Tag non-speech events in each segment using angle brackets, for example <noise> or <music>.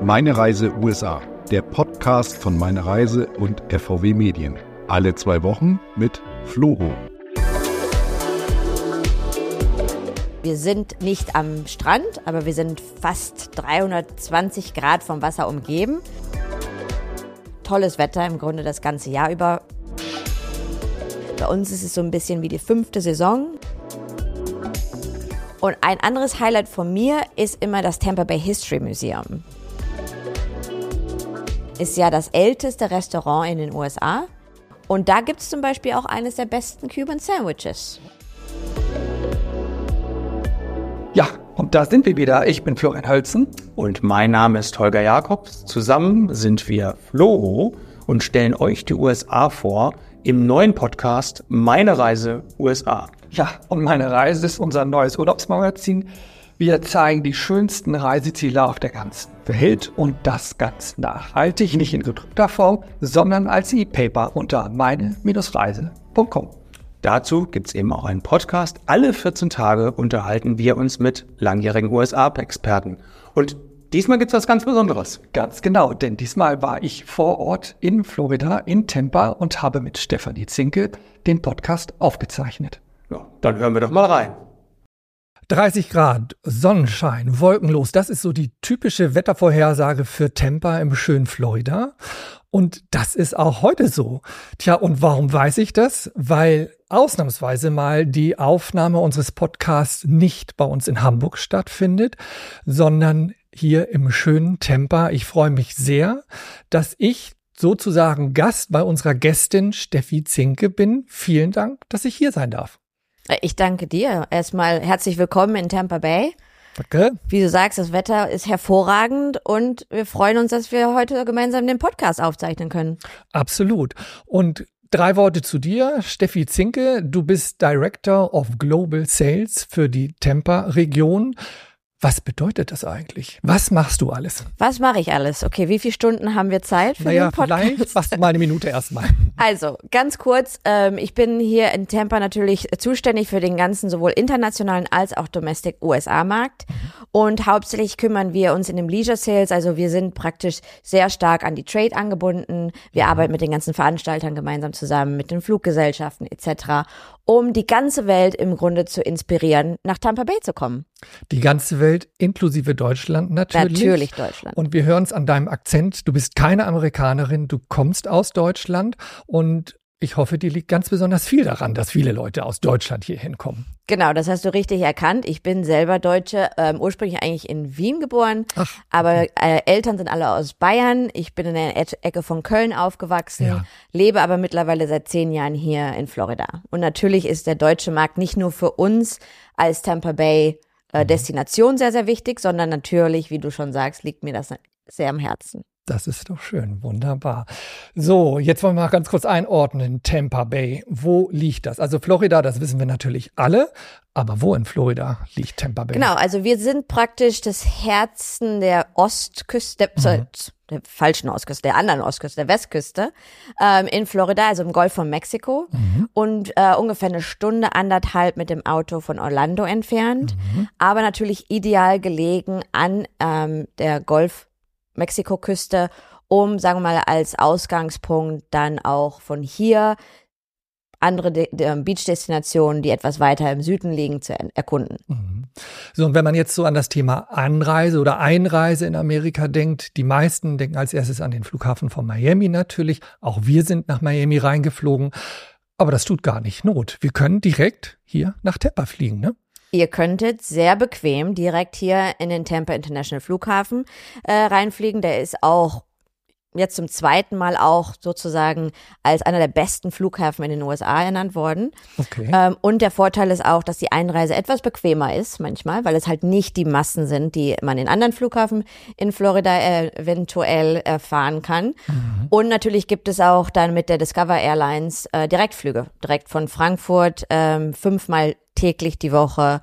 Meine Reise USA, der Podcast von Meine Reise und FVW Medien. Alle zwei Wochen mit Floho. Wir sind nicht am Strand, aber wir sind fast 320 Grad vom Wasser umgeben. Tolles Wetter im Grunde das ganze Jahr über. Bei uns ist es so ein bisschen wie die fünfte Saison. Und ein anderes Highlight von mir ist immer das Tampa Bay History Museum. Ist ja das älteste Restaurant in den USA. Und da gibt es zum Beispiel auch eines der besten Cuban Sandwiches. Ja, und da sind wir wieder. Ich bin Florian Hölzen. Und mein Name ist Holger Jakobs. Zusammen sind wir Floro und stellen euch die USA vor im neuen Podcast Meine Reise USA. Ja, und meine Reise ist unser neues Urlaubsmagazin. Wir zeigen die schönsten Reiseziele auf der ganzen Welt und das ganz nachhaltig, nicht in gedruckter Form, sondern als E-Paper unter meine-reise.com. Dazu gibt's eben auch einen Podcast. Alle 14 Tage unterhalten wir uns mit langjährigen USA-Experten. Und diesmal gibt's was ganz Besonderes. Ganz genau, denn diesmal war ich vor Ort in Florida, in Tampa und habe mit Stefanie Zinke den Podcast aufgezeichnet. Ja, dann hören wir doch mal rein. 30 Grad, Sonnenschein, wolkenlos, das ist so die typische Wettervorhersage für Tampa im schönen Florida. Und das ist auch heute so. Tja, und warum weiß ich das? Weil ausnahmsweise mal die Aufnahme unseres Podcasts nicht bei uns in Hamburg stattfindet, sondern hier im schönen Tampa. Ich freue mich sehr, dass ich sozusagen Gast bei unserer Gästin Steffi Zinke bin. Vielen Dank, dass ich hier sein darf. Ich danke dir. Erstmal herzlich willkommen in Tampa Bay. Danke. Wie du sagst, das Wetter ist hervorragend und wir freuen uns, dass wir heute gemeinsam den Podcast aufzeichnen können. Absolut. Und drei Worte zu dir. Steffi Zinke, du bist Director of Global Sales für die Tampa-Region. Was bedeutet das eigentlich? Was machst du alles? Was mache ich alles? Okay, wie viele Stunden haben wir Zeit für naja, den Podcast? vielleicht du mal eine Minute erstmal. <laughs> Also, ganz kurz, ähm, ich bin hier in Tampa natürlich zuständig für den ganzen sowohl internationalen als auch Domestic USA-Markt. Und hauptsächlich kümmern wir uns in dem Leisure Sales, also wir sind praktisch sehr stark an die Trade angebunden. Wir arbeiten mit den ganzen Veranstaltern gemeinsam zusammen, mit den Fluggesellschaften etc., um die ganze Welt im Grunde zu inspirieren, nach Tampa Bay zu kommen. Die ganze Welt inklusive Deutschland natürlich. Natürlich Deutschland. Und wir hören es an deinem Akzent. Du bist keine Amerikanerin, du kommst aus Deutschland und ich hoffe, dir liegt ganz besonders viel daran, dass viele Leute aus Deutschland hier hinkommen. Genau, das hast du richtig erkannt. Ich bin selber Deutsche, ähm, ursprünglich eigentlich in Wien geboren, Ach, aber äh, Eltern sind alle aus Bayern. Ich bin in der E- Ecke von Köln aufgewachsen, Ja. lebe aber mittlerweile seit zehn Jahren hier in Florida. Und natürlich ist der deutsche Markt nicht nur für uns als Tampa Bay äh, Destination sehr, sehr wichtig, sondern natürlich, wie du schon sagst, liegt mir das sehr am Herzen. Das ist doch schön, wunderbar. So, jetzt wollen wir mal ganz kurz einordnen. Tampa Bay, wo liegt das? Also Florida, das wissen wir natürlich alle, aber wo in Florida liegt Tampa Bay? Genau, also wir sind praktisch das Herzen der Ostküste, der, sorry, der falschen Ostküste, der anderen Ostküste, der Westküste ähm, in Florida, also im Golf von Mexiko und äh, ungefähr eine Stunde, anderthalb mit dem Auto von Orlando entfernt, aber natürlich ideal gelegen an ähm, der Golf Mexiko-Küste, um, sagen wir mal, als Ausgangspunkt dann auch von hier andere De De Beach-Destinationen, die etwas weiter im Süden liegen, zu er erkunden. Mhm. So, und wenn man jetzt so an das Thema Anreise oder Einreise in Amerika denkt, die meisten denken als erstes an den Flughafen von Miami natürlich. Auch wir sind nach Miami reingeflogen. Aber das tut gar nicht Not. Wir können direkt hier nach Tampa fliegen, ne? Ihr könntet sehr bequem direkt hier in den Tampa International Flughafen äh, reinfliegen. Der ist auch jetzt zum zweiten Mal auch sozusagen als einer der besten Flughäfen in den USA ernannt worden. Okay. Ähm, und der Vorteil ist auch, dass die Einreise etwas bequemer ist manchmal, weil es halt nicht die Massen sind, die man in anderen Flughafen in Florida äh, eventuell erfahren kann. Und natürlich gibt es auch dann mit der Discover Airlines äh, Direktflüge, direkt von Frankfurt, ähm, fünfmal täglich die Woche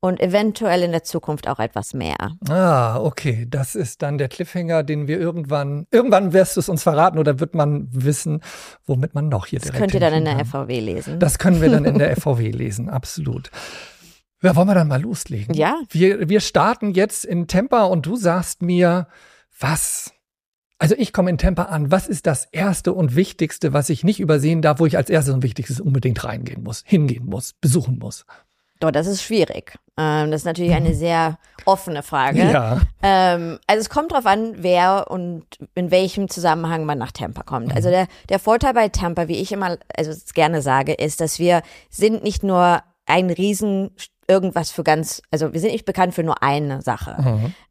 und eventuell in der Zukunft auch etwas mehr. Ah, okay. Das ist dann der Cliffhanger, den wir irgendwann, irgendwann wirst du es uns verraten oder wird man wissen, womit man noch hier Das direkt könnt ihr dann in der kann. FVW lesen. Das können wir dann in der <laughs> FVW lesen, absolut. Ja, wollen wir dann mal loslegen? Ja. Wir, wir starten jetzt in Tampa und du sagst mir, Was? Also ich komme in Tampa an. Was ist das Erste und Wichtigste, was ich nicht übersehen darf, wo ich als erstes und Wichtigstes unbedingt reingehen muss, hingehen muss, besuchen muss? Doch, das ist schwierig. Ähm, das ist natürlich eine sehr offene Frage. Ja. Ähm, also es kommt drauf an, wer und in welchem Zusammenhang man nach Tampa kommt. Also der, der Vorteil bei Tampa, wie ich immer also gerne sage, ist, dass wir sind nicht nur ein riesen irgendwas für ganz, also wir sind nicht bekannt für nur eine Sache.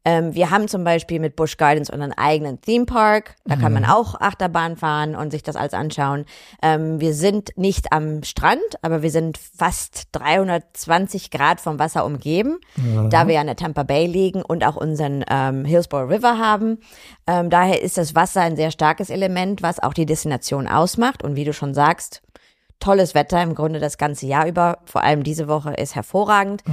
Ähm, wir haben zum Beispiel mit Busch Gardens unseren eigenen Theme Park. Da kann man auch Achterbahn fahren und sich das alles anschauen. Ähm, wir sind nicht am Strand, aber wir sind fast 320 Grad vom Wasser umgeben, da wir ja an der Tampa Bay liegen und auch unseren ähm, Hillsborough River haben. Ähm, daher ist das Wasser ein sehr starkes Element, was auch die Destination ausmacht. Und wie du schon sagst, tolles Wetter im Grunde das ganze Jahr über. Vor allem diese Woche ist hervorragend.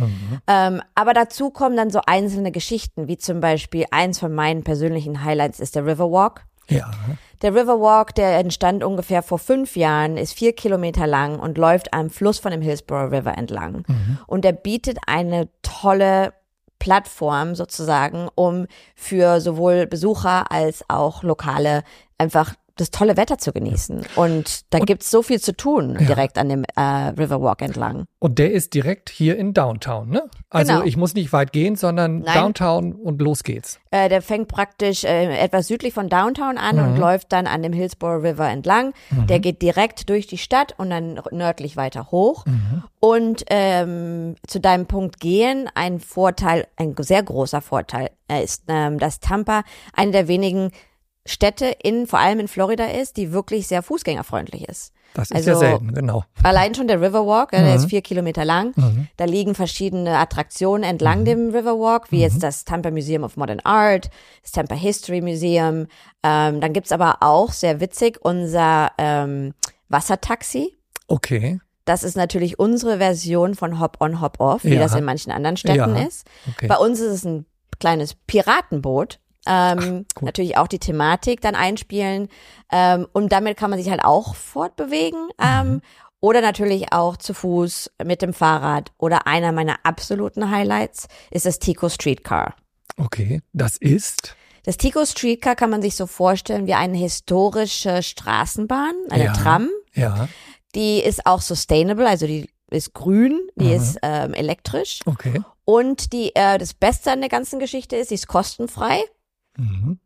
Ähm, aber dazu kommen dann so einzelne Geschichten, wie zum Beispiel eins von meinen persönlichen Highlights ist der Riverwalk. Ja. Der Riverwalk, der entstand ungefähr vor fünf Jahren, ist vier Kilometer lang und läuft am Fluss von dem Hillsborough River entlang. Und der bietet eine tolle Plattform sozusagen, um für sowohl Besucher als auch Lokale einfach das tolle Wetter zu genießen. Und da gibt's so viel zu tun direkt an dem äh, Riverwalk entlang. Und der ist direkt hier in Downtown, ne? Also Genau. ich muss nicht weit gehen, sondern Nein. Downtown und los geht's. Äh, der fängt praktisch äh, etwas südlich von Downtown an und läuft dann an dem Hillsborough River entlang. Der geht direkt durch die Stadt und dann nördlich weiter hoch. Und ähm, zu deinem Punkt gehen, ein Vorteil, ein sehr großer Vorteil äh, ist, ähm, dass Tampa eine der wenigen Städte in, vor allem in Florida ist, die wirklich sehr fußgängerfreundlich ist. Das ist Also- ja selten, genau. Allein schon der Riverwalk, äh, der ist vier Kilometer lang. Da liegen verschiedene Attraktionen entlang dem Riverwalk, wie jetzt das Tampa Museum of Modern Art, das Tampa History Museum. Ähm, dann gibt's aber auch, sehr witzig, unser ähm, Wassertaxi. Okay. Das ist natürlich unsere Version von Hop-on, Hop-off, wie Ja. das in manchen anderen Städten Ja. ist. Okay. Bei uns ist es ein kleines Piratenboot. Ähm, cool. Natürlich auch die Thematik dann einspielen. Ähm, und damit kann man sich halt auch fortbewegen. Ähm, Mhm. Oder natürlich auch zu Fuß mit dem Fahrrad. Oder einer meiner absoluten Highlights ist das Tico Streetcar. Okay. Das ist. Das Tico Streetcar kann man sich so vorstellen wie eine historische Straßenbahn, eine Ja. Tram. Ja. Die ist auch sustainable, also die ist grün, die Mhm. ist ähm, elektrisch. Okay. Und die, äh, das Beste an der ganzen Geschichte ist, sie ist kostenfrei Mhm.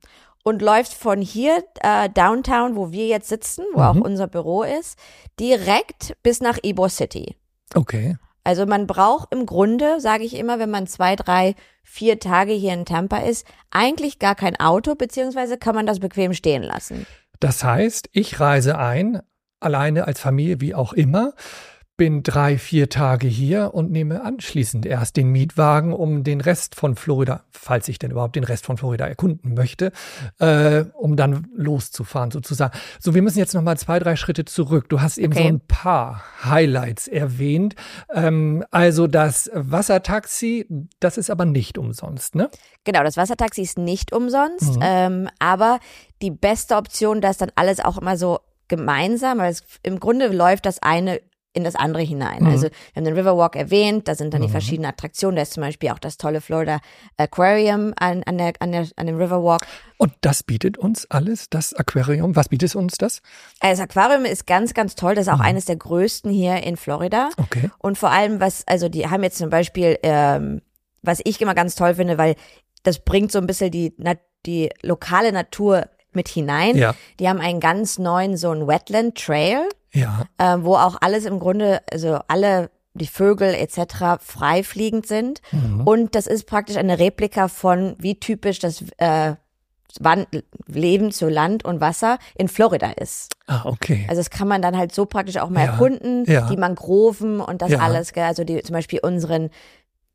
und läuft von hier äh, downtown, wo wir jetzt sitzen, wo auch Mhm. unser Büro ist, direkt bis nach Ybor City. Okay. Also man braucht im Grunde, sage ich immer, wenn man zwei, drei, vier Tage hier in Tampa ist, eigentlich gar kein Auto, beziehungsweise kann man das bequem stehen lassen. Das heißt, ich reise ein, alleine als Familie, wie auch immer, bin drei, vier Tage hier und nehme anschließend erst den Mietwagen, um den Rest von Florida, falls ich denn überhaupt den Rest von Florida erkunden möchte, äh, um dann loszufahren sozusagen. So, wir müssen jetzt noch mal zwei, drei Schritte zurück. Du hast eben Okay. so ein paar Highlights erwähnt. Ähm, also das Wassertaxi, das ist aber nicht umsonst, ne? Genau, das Wassertaxi ist nicht umsonst, Mhm. ähm, aber die beste Option, da ist dann alles auch immer so gemeinsam, weil es, im Grunde läuft das eine in das andere hinein. Mhm. Also wir haben den Riverwalk erwähnt, da sind dann die Mhm. verschiedenen Attraktionen, da ist zum Beispiel auch das tolle Florida Aquarium an, an, der, an, der, an dem Riverwalk. Und das bietet uns alles, das Aquarium. Was bietet uns das? Das Aquarium ist ganz, ganz toll, das ist auch Mhm. eines der größten hier in Florida. Okay. Und vor allem, was, also die haben jetzt zum Beispiel, ähm, was ich immer ganz toll finde, weil das bringt so ein bisschen die, die lokale Natur mit hinein. Ja. Die haben einen ganz neuen, so einen Wetland Trail, Ja. ähm, wo auch alles im Grunde, also alle die Vögel etc. frei fliegend sind. Mhm. Und das ist praktisch eine Replika von, wie typisch das äh, Wan- Leben zu Land und Wasser in Florida ist. Ah, okay. Also das kann man dann halt so praktisch auch mal Ja, erkunden, ja. die Mangroven und das Ja. alles, gell? also die, zum Beispiel unseren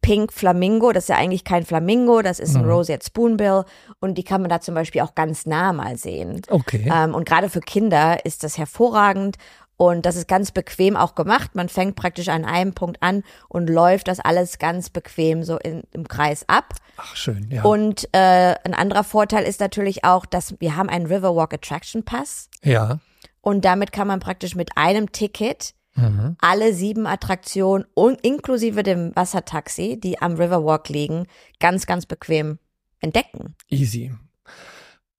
Pink Flamingo, das ist ja eigentlich kein Flamingo, das ist ein Mhm. Roseate Spoonbill und die kann man da zum Beispiel auch ganz nah mal sehen. Okay. Ähm, und gerade für Kinder ist das hervorragend und das ist ganz bequem auch gemacht. Man fängt praktisch an einem Punkt an und läuft das alles ganz bequem so in, im Kreis ab. Ach, schön, ja. Und äh, ein anderer Vorteil ist natürlich auch, dass wir haben einen Riverwalk Attraction Pass. ja. Und damit kann man praktisch mit einem Ticket Mhm. alle sieben Attraktionen und inklusive dem Wassertaxi, die am Riverwalk liegen, ganz, ganz bequem entdecken. Easy.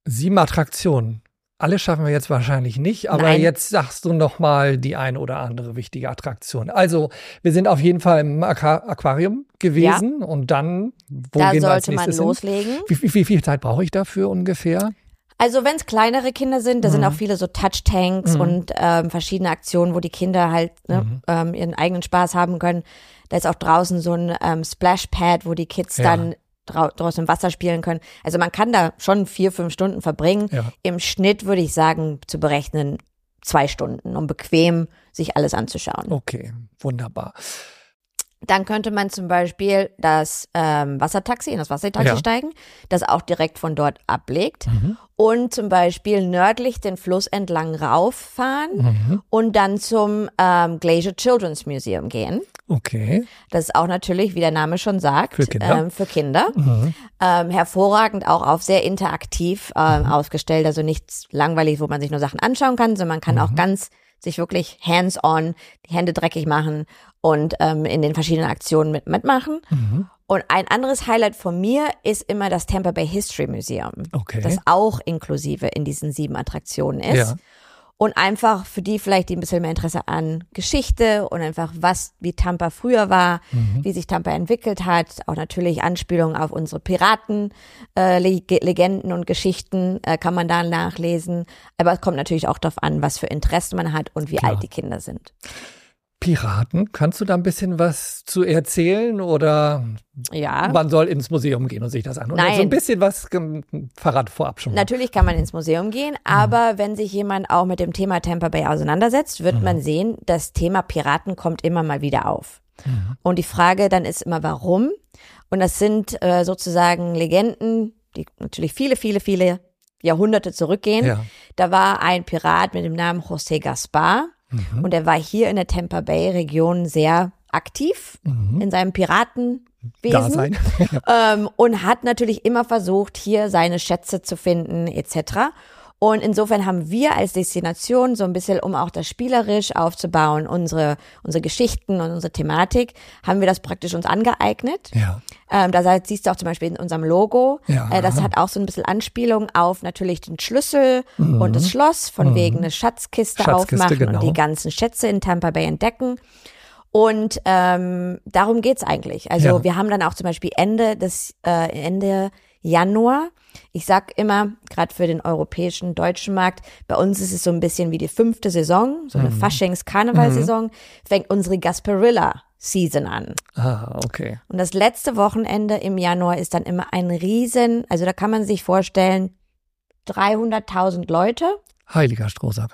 Sieben Attraktionen. Alle schaffen wir jetzt wahrscheinlich nicht, aber Nein. jetzt sagst du noch mal die eine oder andere wichtige Attraktion. Also, wir sind auf jeden Fall im Aqua Aquarium gewesen und dann, wo da gehen wir als sollte man nächstes hin? loslegen. Wie, wie, wie viel Zeit brauche ich dafür ungefähr? Also wenn es kleinere Kinder sind, da sind Mhm. auch viele so Touch-Tanks und ähm, verschiedene Aktionen, wo die Kinder halt ne, Mhm. ähm, ihren eigenen Spaß haben können. Da ist auch draußen so ein ähm, Splash-Pad, wo die Kids Ja. dann draußen im Wasser spielen können. Also man kann da schon vier, fünf Stunden verbringen. Ja. Im Schnitt würde ich sagen, zu berechnen zwei Stunden, um bequem sich alles anzuschauen. Okay, wunderbar. Dann könnte man zum Beispiel das ähm, Wassertaxi, in das Wassertaxi Ja. steigen, das auch direkt von dort ablegt Mhm. und zum Beispiel nördlich den Fluss entlang rauffahren Mhm. und dann zum ähm, Glacier Children's Museum gehen. Okay. Das ist auch natürlich, wie der Name schon sagt, Für Kinder. Ähm, für Kinder. Mhm. Ähm, hervorragend auch auf sehr interaktiv ähm, ausgestellt, also nichts langweilig, wo man sich nur Sachen anschauen kann, sondern man kann auch ganz sich wirklich hands-on die Hände dreckig machen und ähm, in den verschiedenen Aktionen mit, mitmachen. Mhm. Und ein anderes Highlight von mir ist immer das Tampa Bay History Museum, Okay. das auch inklusive in diesen sieben Attraktionen ist. Ja. Und einfach für die vielleicht, die ein bisschen mehr Interesse an Geschichte und einfach was, wie Tampa früher war, Mhm. wie sich Tampa entwickelt hat, auch natürlich Anspielungen auf unsere Piraten, äh, Leg Legenden und Geschichten äh, kann man da nachlesen. Aber es kommt natürlich auch darauf an, was für Interessen man hat und wie Klar. alt die Kinder sind. Piraten, kannst du da ein bisschen was zu erzählen oder Ja. man soll ins Museum gehen und sich das an? Oder Nein. so ein bisschen was verrat vorab schon mal. Natürlich kann man ins Museum gehen, aber wenn sich jemand auch mit dem Thema Tampa Bay auseinandersetzt, wird man sehen, das Thema Piraten kommt immer mal wieder auf. Und die Frage dann ist immer, warum? Und das sind äh, sozusagen Legenden, die natürlich viele, viele, viele Jahrhunderte zurückgehen. Ja. Da war ein Pirat mit dem Namen José Gaspar und er war hier in der Tampa Bay Region sehr aktiv in seinem Piratenwesen Dasein. <laughs> ähm, und hat natürlich immer versucht, hier seine Schätze zu finden etc. Und insofern haben wir als Destination so ein bisschen, um auch das spielerisch aufzubauen, unsere, unsere Geschichten und unsere Thematik, haben wir das praktisch uns angeeignet. ja. Ähm, da siehst du auch zum Beispiel in unserem Logo, Ja. äh, das hat auch so ein bisschen Anspielung auf natürlich den Schlüssel und das Schloss, von wegen eine Schatzkiste, Mhm. Schatzkiste, aufmachen genau. und die ganzen Schätze in Tampa Bay entdecken. Und ähm, darum geht's eigentlich. Also Ja. wir haben dann auch zum Beispiel Ende des äh, Ende Januar. Ich sag immer, gerade für den europäischen deutschen Markt, bei uns ist es so ein bisschen wie die fünfte Saison, so eine Mhm. Faschings-Karnevalsaison, fängt unsere Gasparilla-Season an. Ah, okay. Und das letzte Wochenende im Januar ist dann immer ein Riesen, also da kann man sich vorstellen, 300.000 Leute Heiliger Strohsack.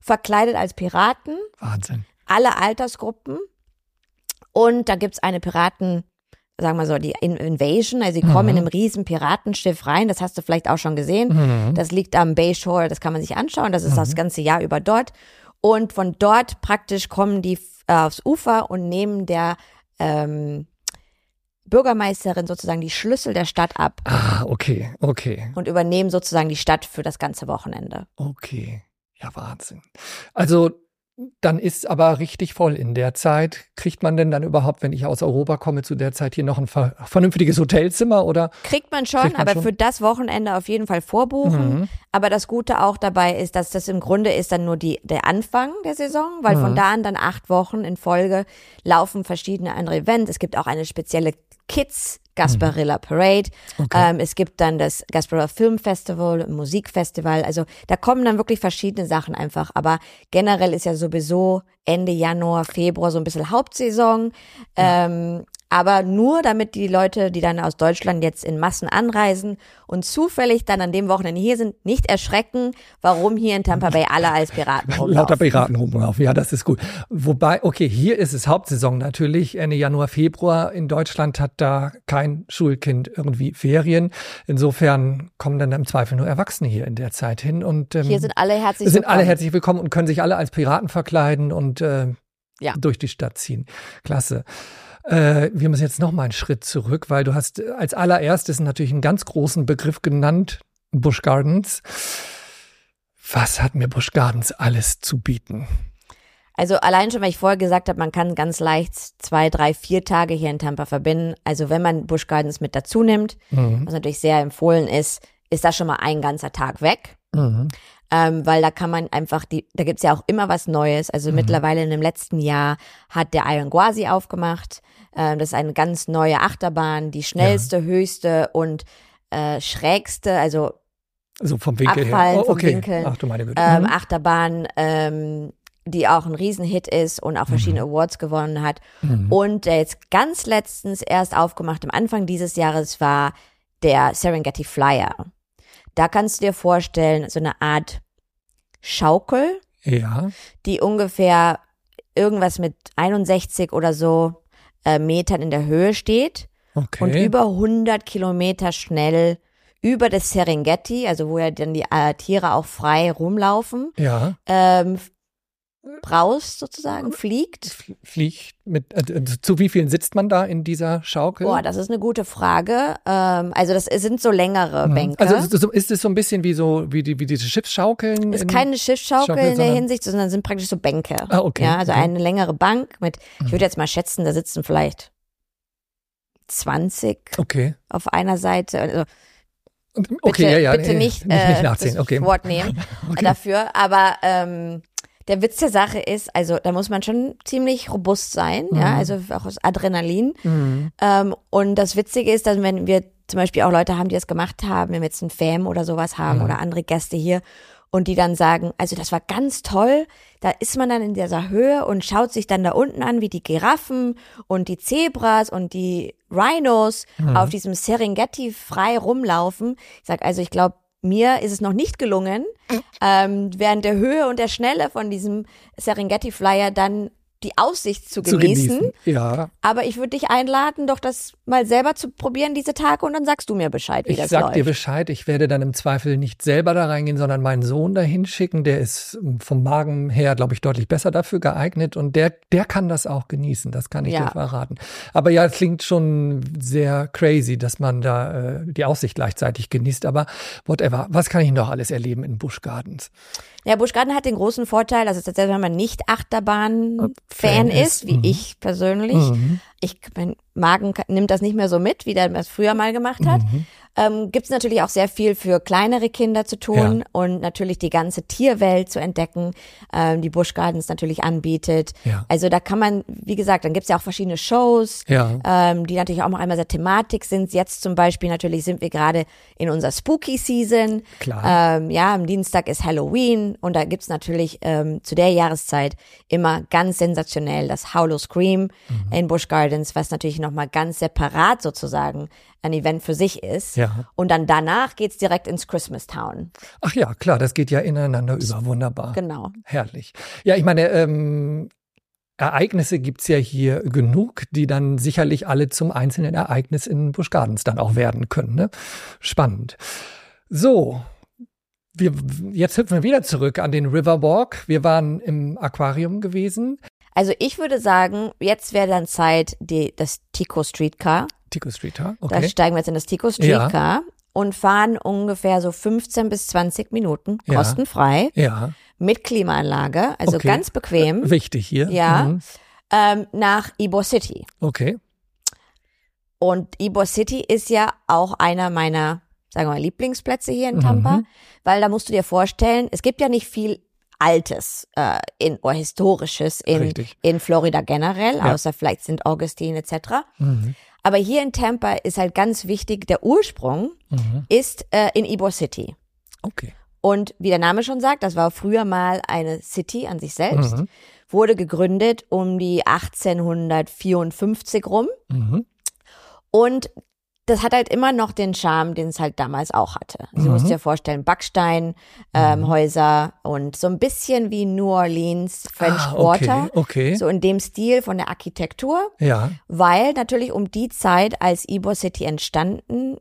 verkleidet als Piraten, Wahnsinn. alle Altersgruppen. Und da gibt's eine Piraten, sagen wir so, die In- Invasion, also sie kommen in einem riesen Piratenschiff rein, das hast du vielleicht auch schon gesehen. Mhm. Das liegt am Bayshore, das kann man sich anschauen, das ist das ganze Jahr über dort. Und von dort praktisch kommen die äh, aufs Ufer und nehmen der ähm, Bürgermeisterin sozusagen die Schlüssel der Stadt ab Ah, okay, okay, und übernehmen sozusagen die Stadt für das ganze Wochenende. okay. Ja, Wahnsinn. Also, dann ist aber richtig voll in der Zeit. Kriegt man denn dann überhaupt, wenn ich aus Europa komme, zu der Zeit hier noch ein ver vernünftiges Hotelzimmer oder? Kriegt man schon, Kriegt man aber schon? für das Wochenende auf jeden Fall vorbuchen. Mhm. Aber das Gute auch dabei ist, dass das im Grunde ist dann nur die, der Anfang der Saison, weil Mhm. von da an dann acht Wochen in Folge laufen verschiedene andere Events. Es gibt auch eine spezielle Kids Gasparilla Parade. Okay. Ähm, es gibt dann das Gasparilla Film Festival, Musikfestival. Also da kommen dann wirklich verschiedene Sachen einfach. Aber generell ist ja sowieso Ende Januar, Februar so ein bisschen Hauptsaison. Ähm, aber nur damit die Leute, die dann aus Deutschland jetzt in Massen anreisen und zufällig dann an dem Wochenende hier sind, nicht erschrecken, warum hier in Tampa Bay alle als Piraten <laughs> Lauter rumlaufen. Piraten rumlaufen. Ja, das ist gut. Wobei, okay, hier ist es Hauptsaison natürlich. Ende Januar, Februar. In Deutschland hat da kein Schulkind irgendwie Ferien. Insofern kommen dann im Zweifel nur Erwachsene hier in der Zeit hin. Und ähm, Hier sind alle herzlich sind alle willkommen. herzlich willkommen und können sich alle als Piraten verkleiden und äh, Ja. durch die Stadt ziehen. Klasse. Äh, wir müssen jetzt noch mal einen Schritt zurück, weil du hast äh, als allererstes natürlich einen ganz großen Begriff genannt, Busch Gardens. Was hat mir Busch Gardens alles zu bieten? Also allein schon, weil ich vorher gesagt habe, man kann ganz leicht zwei, drei, vier Tage hier in Tampa verbinden. Also wenn man Busch Gardens mit dazu nimmt, Mhm. was natürlich sehr empfohlen ist, ist das schon mal ein ganzer Tag weg. Mhm. Ähm, weil da kann man einfach die, da gibt's ja auch immer was Neues. Also Mhm. mittlerweile in dem letzten Jahr hat der Iron Gwazi aufgemacht. Ähm, das ist eine ganz neue Achterbahn, die schnellste, höchste und äh, schrägste, also So vom Winkel Abfallen her. Oh, vom okay. Winkel. Ach du meine Güte. ähm, Mhm. Achterbahn, ähm, die auch ein Riesenhit ist und auch verschiedene Awards gewonnen hat. Mhm. Und der jetzt ganz letztens erst aufgemacht, am Anfang dieses Jahres war der Serengeti Flyer. Da kannst du dir vorstellen, so eine Art Schaukel, Ja. die ungefähr irgendwas mit 61 oder so äh, Metern in der Höhe steht Okay. und über 100 Kilometer schnell über das Serengeti, also wo ja dann die äh, Tiere auch frei rumlaufen, ja. ähm, braust sozusagen, fliegt. Fliegt mit, äh, zu wie vielen sitzt man da in dieser Schaukel? Boah, das ist eine gute Frage. Ähm, also das sind so längere Mhm. Bänke. Also ist es so- ein bisschen wie so wie die wie diese Schiffsschaukeln? ist in- keine Schiffsschaukel Schaukel, in der Hinsicht, sondern sind praktisch so Bänke. Ah, okay, Ja, also okay. eine längere Bank mit, ich würde jetzt mal schätzen, da sitzen vielleicht 20 Okay. auf einer Seite. Also Okay, bitte, ja, ja. bitte nee, nicht, <laughs> nicht, äh, nicht nachziehen. das Okay. Wort nehmen <laughs> dafür. Aber ähm, der Witz der Sache ist, also da muss man schon ziemlich robust sein, ja, also auch aus Adrenalin. Mhm. Ähm, und das Witzige ist, dass wenn wir zum Beispiel auch Leute haben, die das gemacht haben, wenn wir jetzt einen Fam oder sowas haben oder andere Gäste hier und die dann sagen, also das war ganz toll, da ist man dann in dieser Höhe und schaut sich dann da unten an, wie die Giraffen und die Zebras und die Rhinos auf diesem Serengeti frei rumlaufen. Ich sag also, ich glaube, mir ist es noch nicht gelungen, ähm, während der Höhe und der Schnelle von diesem Serengeti Flyer dann die Aussicht zu Zu genießen. genießen. Ja. Aber ich würde dich einladen, doch das mal selber zu probieren, diese Tage, und dann sagst du mir Bescheid, wie Ich das sag läuft. dir Bescheid, ich werde dann im Zweifel nicht selber da reingehen, sondern meinen Sohn dahin schicken. Der ist ähm, vom Magen her, glaube ich, deutlich besser dafür geeignet und der, der kann das auch genießen. Das kann ich Ja. dir verraten. Aber ja, es klingt schon sehr crazy, dass man da äh, die Aussicht gleichzeitig genießt. Aber whatever. Was kann ich noch alles erleben in Busch Gardens? Ja, Busch Garden hat den großen Vorteil, dass es tatsächlich, wenn man nicht Achterbahn-Fan Fan ist, wie mhm. ich persönlich, ich, mein Magen nimmt das nicht mehr so mit, wie der das früher mal gemacht hat, Mhm. Ähm, gibt es natürlich auch sehr viel für kleinere Kinder zu tun Ja. und natürlich die ganze Tierwelt zu entdecken, ähm, die Busch Gardens natürlich anbietet. Ja. Also da kann man, wie gesagt, dann gibt's ja auch verschiedene Shows, Ja. ähm, die natürlich auch noch einmal sehr Thematik sind. Jetzt zum Beispiel natürlich sind wir gerade in unserer Spooky Season. Klar. Ähm, ja, am Dienstag ist Halloween und da gibt's natürlich ähm, zu der Jahreszeit immer ganz sensationell das Howlow Scream Mhm. in Busch Gardens, was natürlich nochmal ganz separat sozusagen ein Event für sich ist. Ja. Und dann danach geht's direkt ins Christmas Town. Ach ja, klar, das geht ja ineinander über. Wunderbar. Genau. Herrlich. Ja, ich meine, ähm, Ereignisse gibt's ja hier genug, die dann sicherlich alle zum einzelnen Ereignis in Busch Gardens dann auch werden können. Ne? Spannend. So, wir, jetzt hüpfen wir wieder zurück an den Riverwalk. Wir waren im Aquarium gewesen. Also ich würde sagen, jetzt wäre dann Zeit, die, das Tico Streetcar. Tico Street, ha? Da okay. steigen wir jetzt in das Tico Streetcar und fahren ungefähr so 15 bis 20 Minuten Ja. kostenfrei Ja, mit Klimaanlage, also Okay. ganz bequem, wichtig hier. Ja. Mhm. ähm, nach Ybor City. Okay. Und Ybor City ist ja auch einer meiner, sagen wir mal, Lieblingsplätze hier in Tampa, Mhm. weil da musst du dir vorstellen, es gibt ja nicht viel Altes äh, in, oder Historisches in, Richtig. in Florida generell, Ja. außer vielleicht St. Augustine etc. Mhm. Aber hier in Tampa ist halt ganz wichtig, der Ursprung Mhm. ist äh, in Ybor City. Okay. Und wie der Name schon sagt, das war früher mal eine City an sich selbst, Mhm. wurde gegründet um die 1854 rum Mhm. und das hat halt immer noch den Charme, den es halt damals auch hatte. Also, Du musst Mhm. dir vorstellen, Backstein, ähm, Häuser und so ein bisschen wie New Orleans, French Ah, Quarter. okay, okay. So in dem Stil von der Architektur, Ja. weil natürlich um die Zeit, als Ybor City entstanden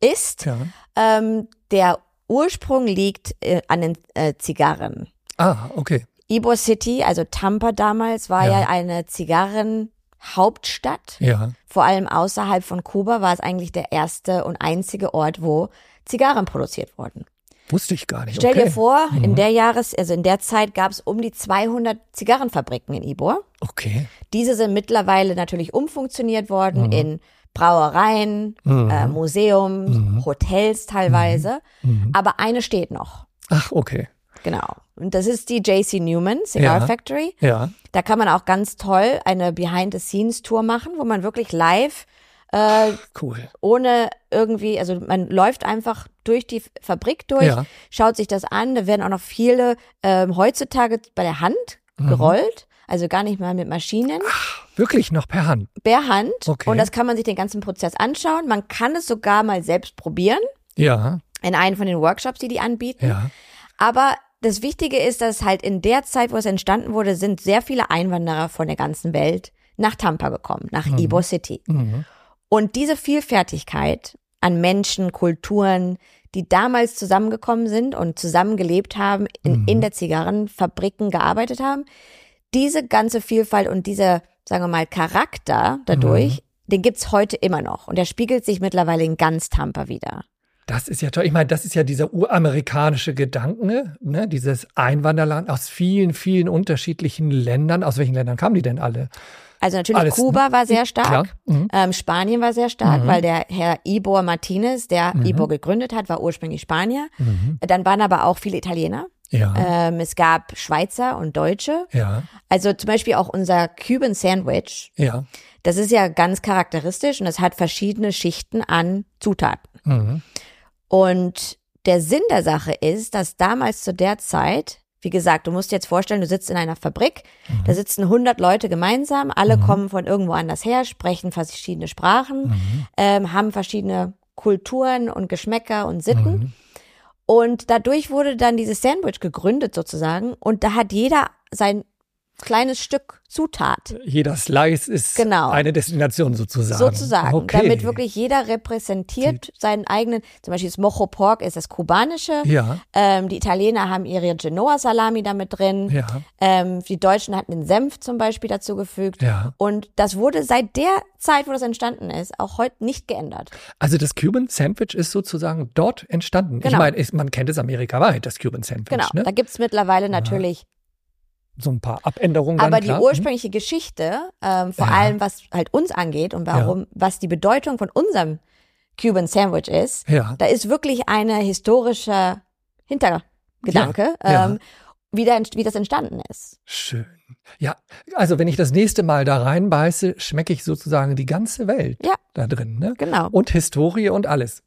ist, Ja. ähm, der Ursprung liegt äh, an den äh, Zigarren. Ah, okay. Ybor City, also Tampa damals, war ja, Ja. eine Zigarrenhauptstadt. Ja. Vor allem außerhalb von Kuba war es eigentlich der erste und einzige Ort, wo Zigarren produziert wurden. Wusste ich gar nicht. Stell okay. dir vor, in der Jahres, also in der Zeit gab es um die 200 Zigarrenfabriken in Ybor. Okay. Diese sind mittlerweile natürlich umfunktioniert worden Mhm. in Brauereien, Mhm. äh, Museum, Mhm. Hotels teilweise. Mhm. Aber eine steht noch. Ach, okay. Genau. Und das ist die JC Newman Cigar Ja. Factory. Ja. Da kann man auch ganz toll eine Behind-the-Scenes-Tour machen, wo man wirklich live äh, Cool. ohne irgendwie, also man läuft einfach durch die Fabrik durch, Ja. schaut sich das an. Da werden auch noch viele ähm, heutzutage bei der Hand Mhm. gerollt, also gar nicht mal mit Maschinen, Wirklich noch per Hand. per Hand. Okay. Und das kann man sich den ganzen Prozess anschauen. Man kann es sogar mal selbst probieren Ja. in einem von den Workshops, die die anbieten. Ja. Aber das Wichtige ist, dass halt in der Zeit, wo es entstanden wurde, sind sehr viele Einwanderer von der ganzen Welt nach Tampa gekommen, nach Ybor City. Mhm. Und diese Vielfältigkeit an Menschen, Kulturen, die damals zusammengekommen sind und zusammengelebt haben, in, Mhm. in der Zigarrenfabriken gearbeitet haben, diese ganze Vielfalt und dieser, sagen wir mal, Charakter dadurch, Mhm. den gibt's heute immer noch. Und der spiegelt sich mittlerweile in ganz Tampa wieder. Das ist ja toll. Ich meine, das ist ja dieser uramerikanische Gedanke, ne? dieses Einwanderland aus vielen, vielen unterschiedlichen Ländern. Aus welchen Ländern kamen die denn alle? Also natürlich Alles, Kuba war sehr stark. Mhm. Ähm, Spanien war sehr stark, Mhm. weil der Herr Ibor Martinez, der Mhm. Ibor gegründet hat, war ursprünglich Spanier. Mhm. Dann waren aber auch viele Italiener. Ja. Ähm, es gab Schweizer und Deutsche. ja. Also zum Beispiel auch unser Cuban Sandwich. Ja. Das ist ja ganz charakteristisch und es hat verschiedene Schichten an Zutaten. Mhm. Und der Sinn der Sache ist, dass damals zu der Zeit, wie gesagt, du musst dir jetzt vorstellen, du sitzt in einer Fabrik, da sitzen 100 Leute gemeinsam, alle kommen von irgendwo anders her, sprechen verschiedene Sprachen, Mhm. ähm, haben verschiedene Kulturen und Geschmäcker und Sitten. Mhm. Und dadurch wurde dann dieses Sandwich gegründet sozusagen und da hat jeder sein kleines Stück Zutat. Jeder Slice ist Genau. eine Destination sozusagen. Sozusagen, Okay. damit wirklich jeder repräsentiert seinen eigenen, zum Beispiel das Mojo Pork ist das kubanische, Ja. ähm, die Italiener haben ihre Genoa-Salami damit drin, Ja. ähm, die Deutschen hatten den Senf zum Beispiel dazugefügt Ja. und das wurde seit der Zeit, wo das entstanden ist, auch heute nicht geändert. Also das Cuban Sandwich ist sozusagen dort entstanden. Ich Genau. meine, ist- man kennt es amerikaweit, das Cuban Sandwich. Genau, Ne? da gibt's mittlerweile natürlich So ein paar Abänderungen. Aber die klar. ursprüngliche Geschichte, ähm, vor Ja. allem was halt uns angeht und warum, was die Bedeutung von unserem Cuban Sandwich ist, Ja. da ist wirklich eine historische Hintergedanke, Ja, ja. ähm, wie, der, wie das entstanden ist. Schön. Ja, also wenn ich das nächste Mal da reinbeiße, schmecke ich sozusagen die ganze Welt Ja. da drin. Ne? Genau. Und Historie und alles.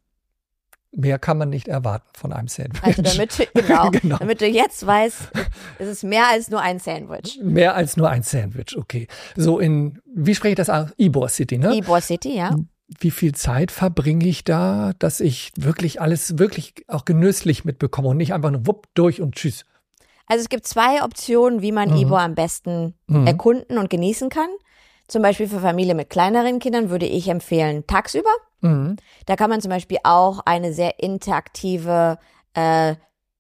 Mehr kann man nicht erwarten von einem Sandwich. Also damit, du- <laughs> genau, Genau. damit du jetzt weißt, es ist mehr als nur ein Sandwich. Mehr als nur ein Sandwich, okay. So in, wie spreche ich das aus? Ybor City, ne? Ybor City, ja. Wie viel Zeit verbringe ich da, dass ich wirklich alles wirklich auch genüsslich mitbekomme und nicht einfach nur wupp durch und tschüss. Also es gibt zwei Optionen, wie man Mhm. Ybor am besten Mhm. erkunden und genießen kann. Zum Beispiel für Familie mit kleineren Kindern würde ich empfehlen, tagsüber. Mhm. Da kann man zum Beispiel auch eine sehr interaktive äh,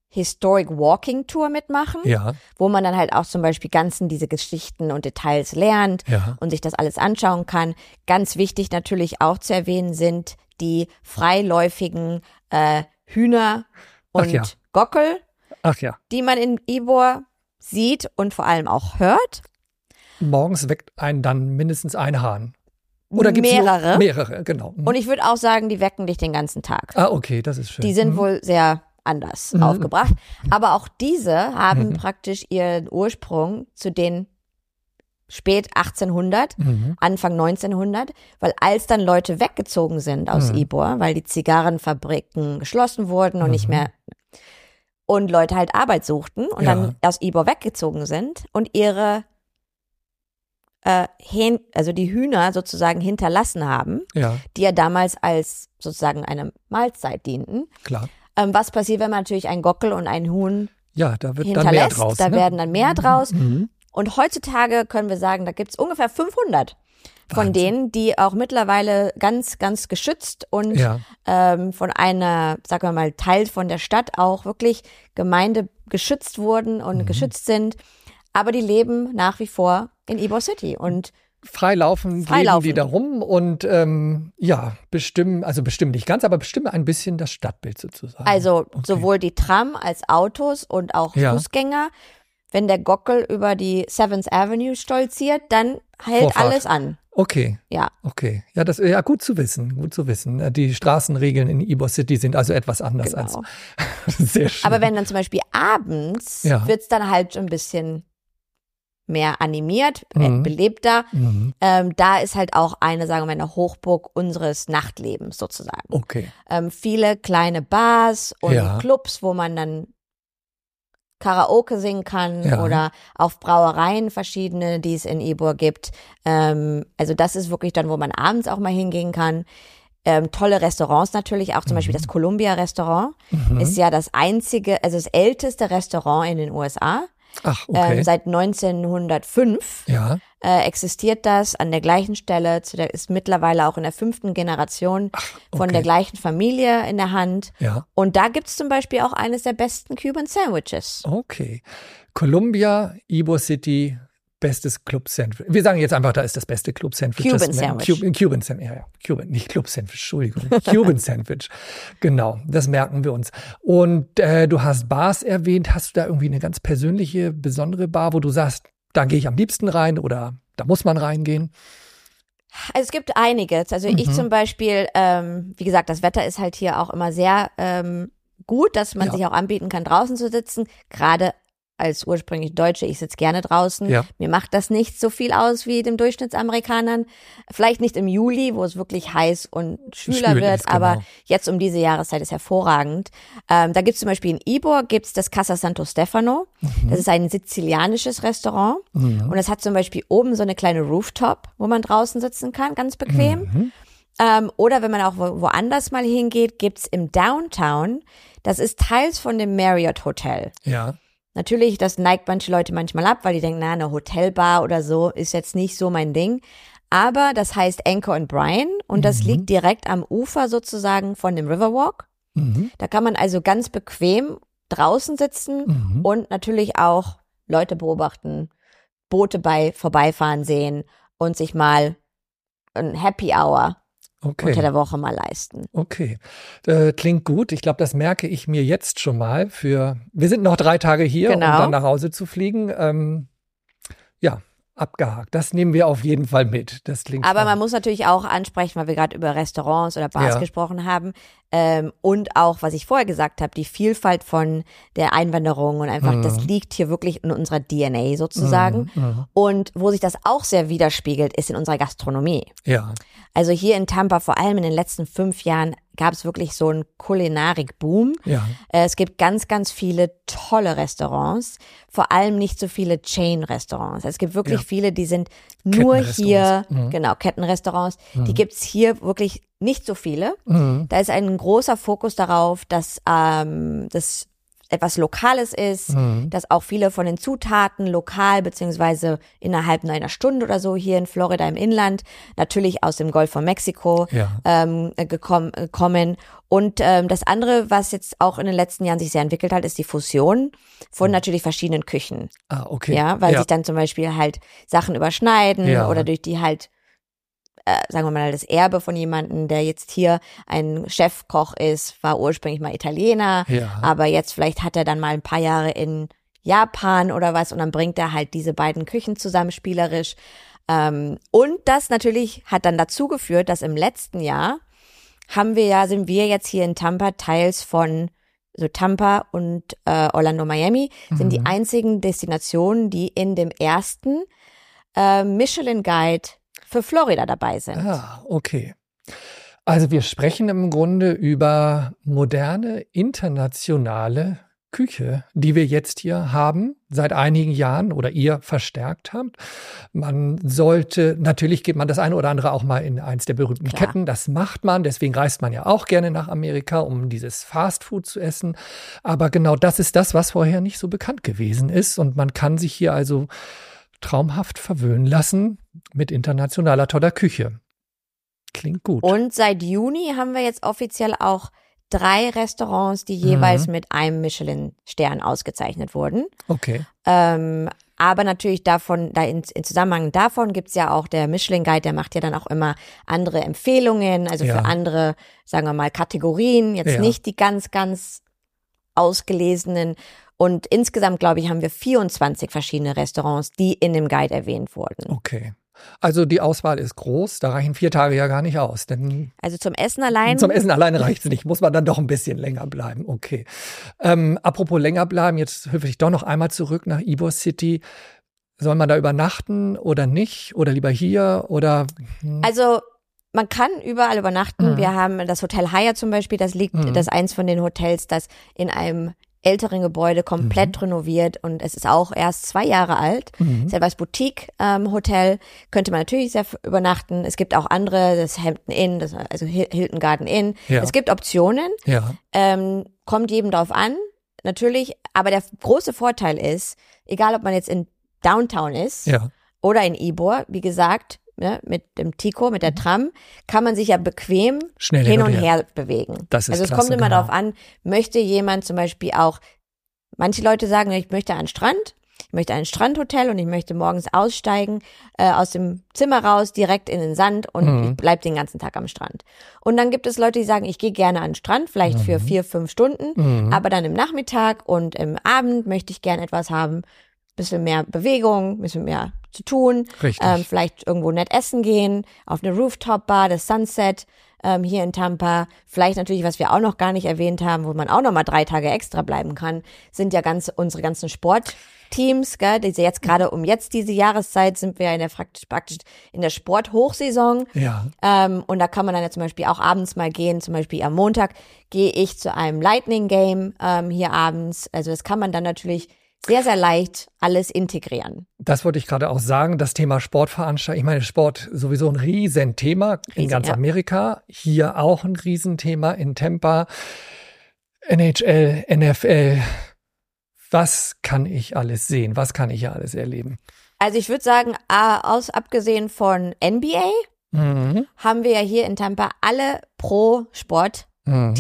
Historic Walking Tour mitmachen, Ja, wo man dann halt auch zum Beispiel ganzen diese Geschichten und Details lernt ja. und sich das alles anschauen kann. Ganz wichtig natürlich auch zu erwähnen sind die freiläufigen äh, Hühner und ja. Gockel, ja. die man in Ibor sieht und vor allem auch hört. Morgens weckt einen dann mindestens ein Hahn. Oder gibt's mehrere. Nur mehrere, genau. Mhm. Und ich würde auch sagen, die wecken dich den ganzen Tag. ah, okay, das ist schön. Die sind Mhm. wohl sehr anders Mhm. aufgebracht. Aber auch diese haben Mhm. praktisch ihren Ursprung zu den spät 1800, Mhm. Anfang 1900, weil als dann Leute weggezogen sind aus Mhm. Ibor, weil die Zigarrenfabriken geschlossen wurden und nicht Mhm. mehr und Leute halt Arbeit suchten und Ja. dann aus Ibor weggezogen sind und ihre äh, Hähn, also die Hühner sozusagen hinterlassen haben, Ja, die ja damals als sozusagen eine Mahlzeit dienten. klar. Ähm, was passiert, wenn man natürlich einen Gockel und einen Huhn Ja, da wird dann mehr draus. da ne? werden dann mehr draus. Mhm. Und heutzutage können wir sagen, da gibt's ungefähr 500 von Wahnsinn. denen, die auch mittlerweile ganz, ganz geschützt und Ja, ähm, von einer, sagen wir mal, Teil von der Stadt auch wirklich Gemeinde geschützt wurden und Mhm. geschützt sind. Aber die leben nach wie vor in Ybor City und freilaufen, Freilaufen. leben die da rum und ähm, ja, bestimmen, also bestimmen nicht ganz, aber bestimmen ein bisschen das Stadtbild sozusagen. Also Okay. sowohl die Tram als Autos und auch Ja. Fußgänger. Wenn der Gockel über die Seventh Avenue stolziert, dann hält Vorfahrt. alles an. Okay. Ja. Okay. Ja, das ja gut zu wissen, gut zu wissen. Die Straßenregeln in Ybor City sind also etwas anders Genau. als <laughs> sehr schön. Aber wenn dann zum Beispiel abends Ja. wird's dann halt ein bisschen mehr animiert, äh, Mhm. belebter. mhm. Ähm, da ist halt auch eine, sagen wir mal, eine Hochburg unseres Nachtlebens sozusagen. Okay. Ähm, viele kleine Bars und Ja. Clubs, wo man dann Karaoke singen kann Ja. oder auf Brauereien verschiedene, die es in Ebor gibt. Ähm, also das ist wirklich dann, wo man abends auch mal hingehen kann. Ähm, tolle Restaurants natürlich, auch zum Beispiel das Columbia Restaurant Mhm. ist ja das einzige, also das älteste Restaurant in den USA. Ach, okay. Ähm, seit 1905 ja. äh, existiert das an der gleichen Stelle, der ist mittlerweile auch in der fünften Generation von okay. der gleichen Familie in der Hand. Ja. Und da gibt's zum Beispiel auch eines der besten Cuban Sandwiches. Okay. Columbia, Ybor City, bestes Club Sandwich. Wir sagen jetzt einfach, da ist das beste Club Sandwich. Cuban das, Sandwich. Cuban, Cuban Sandwich, ja, ja. Cuban, nicht Club Sandwich, Entschuldigung. <laughs> Cuban Sandwich. Genau, das merken wir uns. Und äh, du hast Bars erwähnt. Hast du da irgendwie eine ganz persönliche, besondere Bar, wo du sagst, da gehe ich am liebsten rein oder da muss man reingehen? Also es gibt einiges. Also Mhm. ich zum Beispiel, ähm, wie gesagt, das Wetter ist halt hier auch immer sehr ähm, gut, dass man Ja. sich auch anbieten kann, draußen zu sitzen. Gerade als ursprünglich Deutsche, ich sitze gerne draußen. Ja. Mir macht das nicht so viel aus wie dem Durchschnittsamerikanern. Vielleicht nicht im Juli, wo es wirklich heiß und schwüler Schwül wird, ist, aber genau. jetzt um diese Jahreszeit ist hervorragend. Ähm, da gibt's zum Beispiel in Ibor gibt's das Casa Santo Stefano. Mhm. Das ist ein sizilianisches Restaurant. Und es hat zum Beispiel oben so eine kleine Rooftop, wo man draußen sitzen kann, ganz bequem. Mhm. Ähm, oder wenn man auch wo, woanders mal hingeht, gibt's im Downtown, das ist teils von dem Marriott Hotel. Ja. Natürlich, das neigt manche Leute manchmal ab, weil die denken, na, eine Hotelbar oder so ist jetzt nicht so mein Ding. Aber das heißt Anchor and Bryan und das liegt direkt am Ufer sozusagen von dem Riverwalk. Mhm. Da kann man also ganz bequem draußen sitzen Mhm. und natürlich auch Leute beobachten, Boote bei vorbeifahren sehen und sich mal ein Happy Hour unter Okay. der Woche mal leisten. Okay. Äh, klingt gut. Ich glaube, das merke ich mir jetzt schon mal für. Wir sind noch drei Tage hier, um Genau. dann nach Hause zu fliegen. Ähm, ja, abgehakt. Das nehmen wir auf jeden Fall mit. Das klingt Aber man spannend. muss natürlich auch ansprechen, weil wir gerade über Restaurants oder Bars Ja. gesprochen haben ähm, und auch, was ich vorher gesagt habe, die Vielfalt von der Einwanderung und einfach, das liegt hier wirklich in unserer DNA sozusagen. Mhm. Und wo sich das auch sehr widerspiegelt, ist in unserer Gastronomie. Ja. Also hier in Tampa, vor allem in den letzten fünf Jahren, gab es wirklich so einen Kulinarik-Boom. Ja. Äh, Es gibt ganz, ganz viele tolle Restaurants, vor allem nicht so viele Chain-Restaurants. Es gibt wirklich Ja. viele, die sind nur hier. Mhm. genau, Kettenrestaurants, die gibt's hier wirklich nicht so viele. Mhm. Da ist ein großer Fokus darauf, dass ähm, das etwas Lokales ist, Mhm. dass auch viele von den Zutaten lokal beziehungsweise innerhalb einer Stunde oder so hier in Florida im Inland, natürlich aus dem Golf von Mexiko Ja. ähm, gekommen, äh, kommen. Und ähm, das andere, was jetzt auch in den letzten Jahren sich sehr entwickelt hat, ist die Fusion von natürlich verschiedenen Küchen. Ah, okay. Ja, weil ja. sich dann zum Beispiel halt Sachen überschneiden Ja. oder durch die halt, äh, sagen wir mal, das Erbe von jemandem, der jetzt hier ein Chefkoch ist, war ursprünglich mal Italiener, Ja. aber jetzt vielleicht hat er dann mal ein paar Jahre in Japan oder was und dann bringt er halt diese beiden Küchen zusammen spielerisch. Ähm, und das natürlich hat dann dazu geführt, dass im letzten Jahr haben wir ja, sind wir jetzt hier in Tampa teils von so Tampa und äh, Orlando, Miami sind die einzigen Destinationen, die in dem ersten äh, Michelin Guide für Florida dabei sind. Ah, okay. Also wir sprechen im Grunde über moderne, internationale Küche, die wir jetzt hier haben, seit einigen Jahren oder ihr verstärkt habt. Man sollte, natürlich geht man das eine oder andere auch mal in eins der berühmten Klar. Ketten, das macht man, deswegen reist man ja auch gerne nach Amerika, um dieses Fastfood zu essen. Aber genau das ist das, was vorher nicht so bekannt gewesen ist und man kann sich hier also traumhaft verwöhnen lassen mit internationaler toller Küche. Klingt gut. Und seit Juni haben wir jetzt offiziell auch drei Restaurants, die jeweils Mhm. mit einem Michelin-Stern ausgezeichnet wurden. okay. Ähm, aber natürlich davon, da in, in Zusammenhang davon gibt's ja auch der Michelin Guide, der macht ja dann auch immer andere Empfehlungen, also Ja. für andere, sagen wir mal, Kategorien, jetzt Ja. nicht die ganz, ganz ausgelesenen. Und insgesamt, glaube ich, haben wir 24 verschiedene Restaurants, die in dem Guide erwähnt wurden. Okay. Also die Auswahl ist groß, da reichen vier Tage ja gar nicht aus. Denn Also zum Essen allein. zum Essen alleine reicht es nicht, muss man dann doch ein bisschen länger bleiben. Okay. Ähm, apropos länger bleiben, jetzt hüpfe ich doch noch einmal zurück nach Ybor City. Soll man da übernachten oder nicht? Oder lieber hier? Oder hm, Also man kann überall übernachten. Mhm. Wir haben das Hotel Hyatt zum Beispiel, das liegt, Mhm. das ist eins von den Hotels, das in einem älteren Gebäude komplett Mhm. renoviert und es ist auch erst zwei Jahre alt. Mhm. Ist etwas Boutique-Hotel, könnte man natürlich sehr übernachten. Es gibt auch andere, das Hampton Inn, das, also Hil- Hilton Garden Inn. Ja. Es gibt Optionen, ja. ähm, kommt jedem drauf an, natürlich. Aber der große Vorteil ist, egal ob man jetzt in Downtown ist, Ja. oder in Ibor, wie gesagt, ne, mit dem Tico, mit der Tram, kann man sich ja bequem Mhm. Schnell hin und her bewegen. Das ist also es klasse, kommt immer genau. darauf an, möchte jemand zum Beispiel auch, manche Leute sagen, ich möchte an den Strand, ich möchte ein Strandhotel und ich möchte morgens aussteigen, äh, aus dem Zimmer raus, direkt in den Sand und Mhm. ich bleib den ganzen Tag am Strand. Und dann gibt es Leute, die sagen, ich gehe gerne an den Strand, vielleicht für vier, fünf Stunden, Mhm. aber dann im Nachmittag und im Abend möchte ich gerne etwas haben, bisschen mehr Bewegung, bisschen mehr zu tun, Richtig. ähm, vielleicht irgendwo nett essen gehen, auf eine Rooftop-Bar, das Sunset ähm, hier in Tampa. Vielleicht natürlich, was wir auch noch gar nicht erwähnt haben, wo man auch noch mal drei Tage extra bleiben kann, sind ja ganz unsere ganzen Sportteams, gell? Diese jetzt gerade um jetzt diese Jahreszeit sind wir in der praktisch, praktisch in der Sporthochsaison. ja. Ähm, und da kann man dann ja zum Beispiel auch abends mal gehen. Zum Beispiel am Montag gehe ich zu einem Lightning Game ähm, hier abends. Also das kann man dann natürlich sehr, sehr leicht alles integrieren. Das wollte ich gerade auch sagen. Das Thema Sportveranstaltung. Ich meine, Sport sowieso ein Riesenthema in Riesen, ganz ja. Amerika. Hier auch ein Riesenthema in Tampa. NHL, NFL. Was kann ich alles sehen? Was kann ich hier alles erleben? Also ich würde sagen, aus abgesehen von NBA Mhm. haben wir ja hier in Tampa alle Pro-Sport-Teams. Mhm.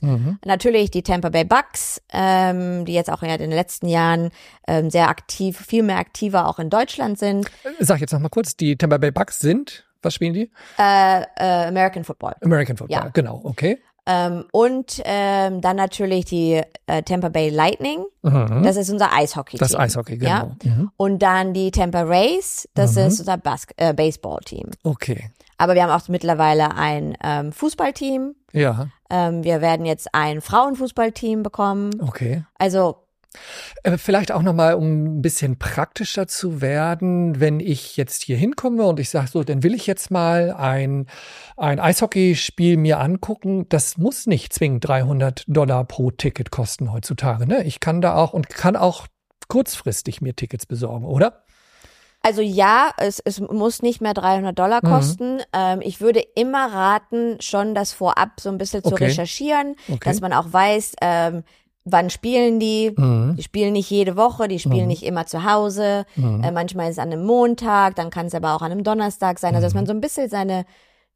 Mhm. Natürlich die Tampa Bay Bucks, ähm, die jetzt auch in den letzten Jahren ähm, sehr aktiv, viel mehr aktiver auch in Deutschland sind. Sag jetzt noch mal kurz, die Tampa Bay Bucks sind, was spielen die? Äh, äh, American Football. American Football, Ja. genau, okay. Ähm, und ähm, dann natürlich die äh, Tampa Bay Lightning. Mhm. Das ist unser Eishockey-Team. Das Eishockey, genau. Ja? Mhm. Und dann die Tampa Rays, das Mhm. ist unser Bas äh, Baseball-Team. Okay, Aber wir haben auch mittlerweile ein ähm, Fußballteam. ja, Ähm, wir werden jetzt ein Frauenfußballteam bekommen. okay. Also Äh, Vielleicht auch nochmal, um ein bisschen praktischer zu werden, wenn ich jetzt hier hinkomme und ich sage so, dann will ich jetzt mal ein, ein Eishockeyspiel mir angucken. Das muss nicht zwingend 300 Dollar pro Ticket kosten heutzutage. Ne? Ich kann da auch und kann auch kurzfristig mir Tickets besorgen, oder? Also ja, es, es muss nicht mehr 300 Dollar Mhm. kosten. Ähm, ich würde immer raten, schon das vorab so ein bisschen zu Okay. recherchieren, Okay. dass man auch weiß, ähm, wann spielen die. Mhm. Die spielen nicht jede Woche, die spielen Mhm. nicht immer zu Hause. Mhm. Äh, manchmal ist es an einem Montag, dann kann es aber auch an einem Donnerstag sein. Also dass Mhm. man so ein bisschen seine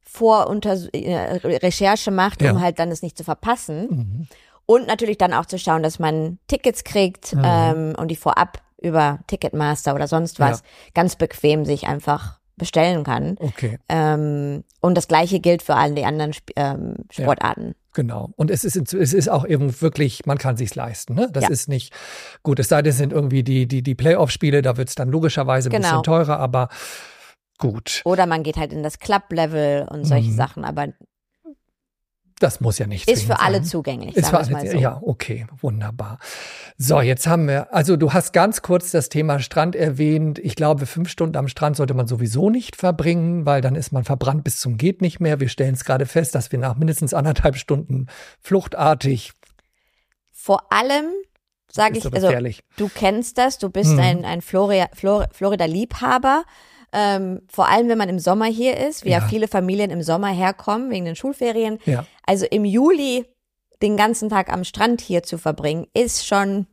Vorunter äh, Recherche macht, um Ja. halt dann es nicht zu verpassen. Mhm. Und natürlich dann auch zu schauen, dass man Tickets kriegt Mhm. ähm, und die vorab über Ticketmaster oder sonst was ganz bequem sich einfach bestellen kann. Okay, Ähm, und das gleiche gilt für alle die anderen Sp ähm, Ja. Sportarten. genau. Und es ist, es ist auch eben wirklich, man kann sich's leisten. Ne? Das Ja. ist nicht gut. Es sei denn, es sind irgendwie die, die, die Playoff-Spiele, da wird's dann logischerweise ein Genau. bisschen teurer, aber gut. Oder man geht halt in das Club-Level und solche Mhm. Sachen, aber Das muss ja nicht ist zwingend für alle sein. zugänglich, Ist für alle, mal so. Ja, okay, wunderbar. So, jetzt haben wir, also du hast ganz kurz das Thema Strand erwähnt. Ich glaube, fünf Stunden am Strand sollte man sowieso nicht verbringen, weil dann ist man verbrannt bis zum geht nicht mehr. Wir stellen es gerade fest, dass wir nach mindestens anderthalb Stunden fluchtartig, Vor allem sage ist ich, so also du kennst das, du bist Mhm. ein, ein Florida, Flor, Florida-Liebhaber. Ähm, vor allem, wenn man im Sommer hier ist, wie ja. Ja. viele Familien im Sommer herkommen wegen den Schulferien. Ja, Also im Juli den ganzen Tag am Strand hier zu verbringen, ist schon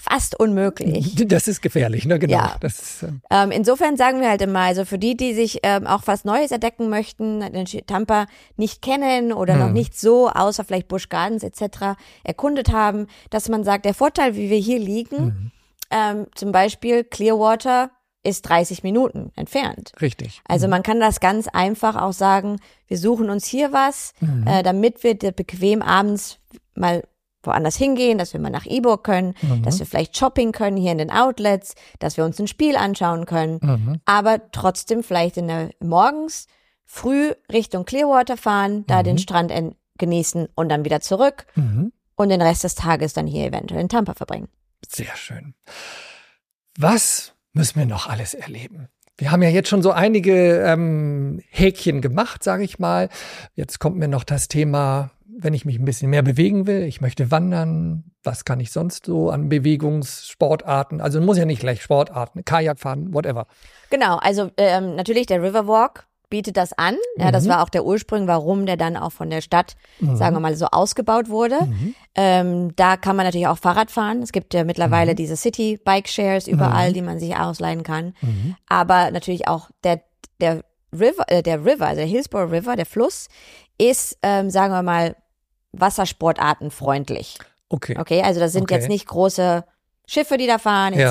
fast unmöglich. <laughs> das ist gefährlich, ne? Genau. Ja. Ist, äh, Ähm, insofern sagen wir halt immer, also für die, die sich ähm, auch was Neues entdecken möchten, den Tampa nicht kennen oder noch Hm. nicht so, außer vielleicht Busch Gardens etc. erkundet haben, dass man sagt, der Vorteil, wie wir hier liegen, Hm. ähm, zum Beispiel Clearwater ist 30 Minuten entfernt. richtig. Also man kann das ganz einfach auch sagen, wir suchen uns hier was, Mhm. äh, damit wir bequem abends mal woanders hingehen, dass wir mal nach Iburg können, Mhm. dass wir vielleicht shopping können hier in den Outlets, dass wir uns ein Spiel anschauen können, Mhm. aber trotzdem vielleicht in der morgens früh Richtung Clearwater fahren, da den Strand en- genießen und dann wieder zurück Mhm. und den Rest des Tages dann hier eventuell in Tampa verbringen. Sehr schön. Was müssen wir noch alles erleben? Wir haben ja jetzt schon so einige ähm, Häkchen gemacht, sage ich mal. Jetzt kommt mir noch das Thema, wenn ich mich ein bisschen mehr bewegen will, ich möchte wandern, was kann ich sonst so an Bewegungssportarten? Also muss ja nicht gleich Sportarten, Kajak fahren, whatever. Genau, also ähm, natürlich der Riverwalk bietet das an. Ja, das Mhm. war auch der Ursprung, warum der dann auch von der Stadt, sagen wir mal, so ausgebaut wurde. Mhm. Ähm, da kann man natürlich auch Fahrrad fahren. Es gibt ja mittlerweile Mhm. diese City Bike Shares überall, die man sich ausleihen kann. Mhm. Aber natürlich auch der der River, äh, der River, also der Hillsborough River, der Fluss, ist, ähm, sagen wir mal, wassersportartenfreundlich. Okay. Okay, also das sind Okay. jetzt nicht große Schiffe, die da fahren, Ja.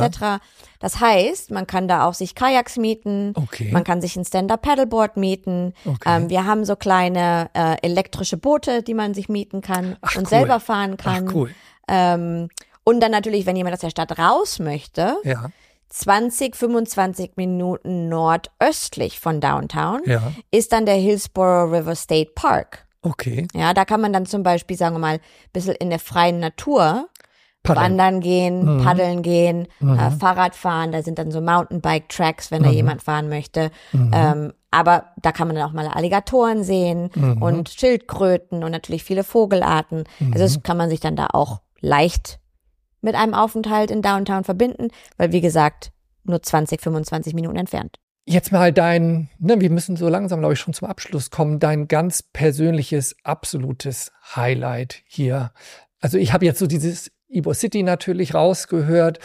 Das heißt, man kann da auch sich Kajaks mieten, Okay. man kann sich ein Stand-Up-Paddleboard mieten. Okay. Ähm, wir haben so kleine äh, elektrische Boote, die man sich mieten kann Ach, und cool. selber fahren Ach, kann. cool. ähm, und dann natürlich, wenn jemand aus der Stadt raus möchte, Ja. 20, 25 Minuten nordöstlich von Downtown Ja. ist dann der Hillsborough River State Park. Okay. Ja, da kann man dann zum Beispiel, sagen wir mal, ein bisschen in der freien Natur Paddeln. wandern gehen, Mhm. paddeln gehen, Mhm. äh, Fahrrad fahren. Da sind dann so Mountainbike-Tracks, wenn da Mhm. jemand fahren möchte. Mhm. Ähm, aber da kann man dann auch mal Alligatoren sehen Mhm. und Schildkröten und natürlich viele Vogelarten. Also Mhm. das kann man sich dann da auch leicht mit einem Aufenthalt in Downtown verbinden, weil wie gesagt, nur 20, 25 Minuten entfernt. Jetzt mal dein, ne, wir müssen so langsam, glaube ich, schon zum Abschluss kommen, dein ganz persönliches, absolutes Highlight hier. Also ich habe jetzt so dieses Ybor City natürlich rausgehört.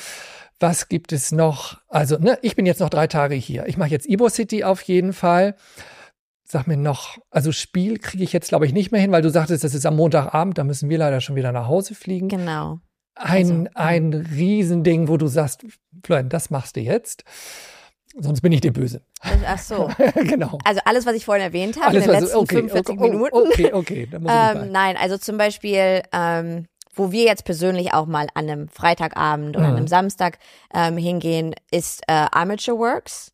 Was gibt es noch? Also, ne, ich bin jetzt noch drei Tage hier. Ich mache jetzt Ybor City auf jeden Fall. Sag mir noch, also Spiel kriege ich jetzt, glaube ich, nicht mehr hin, weil du sagtest, das ist am Montagabend, da müssen wir leider schon wieder nach Hause fliegen. Genau. Ein, Also, ein Riesending, wo du sagst, Florian, das machst du jetzt. Sonst bin ich dir böse. Ach so. <laughs> genau. Also alles, was ich vorhin erwähnt habe, Alles, in den letzten okay, 45 okay, Minuten. Okay, okay, da muss ich <laughs> Ähm, nein, also zum Beispiel, ähm, wo wir jetzt persönlich auch mal an einem Freitagabend oder an Mhm. einem Samstag ähm, hingehen, ist äh, Amateur Works.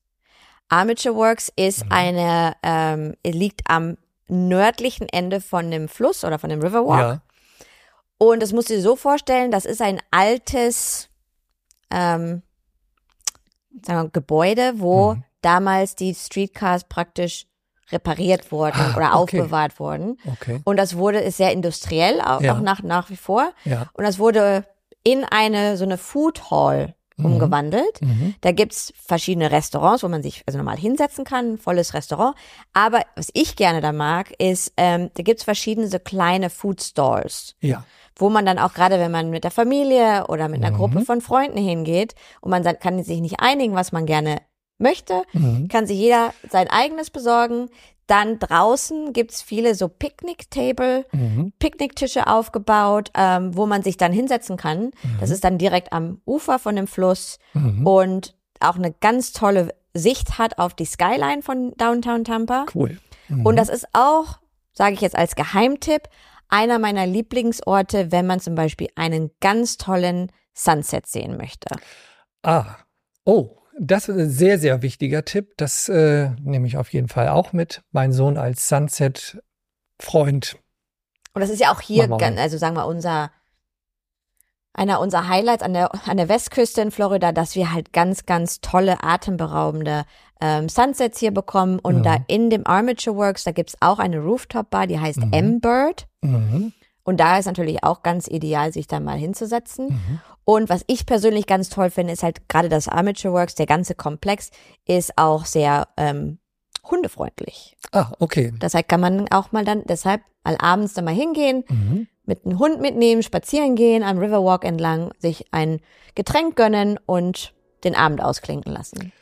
Amateur Works ist Mhm. eine, ähm, liegt am nördlichen Ende von dem Fluss oder von dem Riverwalk. Ja. Und das musst du dir so vorstellen, das ist ein altes ähm, sagen wir, Gebäude, wo Mhm. damals die Streetcars praktisch repariert wurden Ah, oder okay. aufbewahrt wurden. Okay. Und das wurde, ist sehr industriell, auch, Ja. auch nach, nach wie vor. Ja. Und das wurde in eine, so eine Food Hall Mhm. umgewandelt. Mhm. Da gibt's verschiedene Restaurants, wo man sich also normal hinsetzen kann, volles Restaurant. Aber was ich gerne da mag, ist, ähm, da gibt's verschiedene so kleine Food Stalls Ja. wo man dann auch gerade, wenn man mit der Familie oder mit einer Mhm. Gruppe von Freunden hingeht und man kann sich nicht einigen, was man gerne möchte, Mhm. kann sich jeder sein eigenes besorgen. Dann draußen gibt's viele so Picknick-Table, Mhm. Picknicktische aufgebaut, ähm, wo man sich dann hinsetzen kann. Das ist dann direkt am Ufer von dem Fluss Mhm. und auch eine ganz tolle Sicht hat auf die Skyline von Downtown Tampa. Cool. Mhm. Und das ist auch, sage ich jetzt als Geheimtipp, einer meiner Lieblingsorte, wenn man zum Beispiel einen ganz tollen Sunset sehen möchte. Ah. Oh, das ist ein sehr, sehr wichtiger Tipp. Das äh, nehme ich auf jeden Fall auch mit. Mein Sohn als Sunset-Freund. Und das ist ja auch hier, also sagen wir unser einer unserer Highlights an der an der Westküste in Florida, dass wir halt ganz ganz tolle atemberaubende ähm, Sunsets hier bekommen und Mhm. da in dem Armature Works, da gibt's auch eine Rooftop Bar, die heißt Mhm. M-Bird Mhm. Und da ist natürlich auch ganz ideal, sich da mal hinzusetzen. Mhm. Und was ich persönlich ganz toll finde, ist halt gerade das Amateur Works, der ganze Komplex ist auch sehr ähm, hundefreundlich. Ah, okay. Deshalb kann man auch mal dann, deshalb mal abends dann mal hingehen, Mhm. mit einem Hund mitnehmen, spazieren gehen, am Riverwalk entlang, sich ein Getränk gönnen und den Abend ausklinken lassen.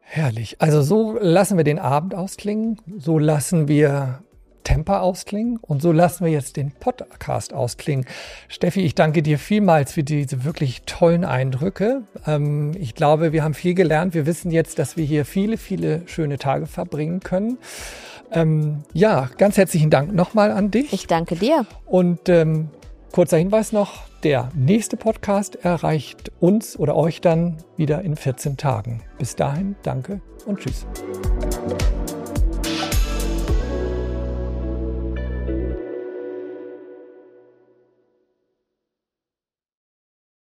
Herrlich. Also so lassen wir den Abend ausklingen, so lassen wir Temper ausklingen und so lassen wir jetzt den Podcast ausklingen. Steffi, ich danke dir vielmals für diese wirklich tollen Eindrücke. Ähm, ich glaube, wir haben viel gelernt. Wir wissen jetzt, dass wir hier viele, viele schöne Tage verbringen können. Ähm, ja, ganz herzlichen Dank nochmal an dich. Ich danke dir. Und ähm, Kurzer Hinweis noch, der nächste Podcast erreicht uns oder euch dann wieder in 14 Tagen. Bis dahin, danke und tschüss.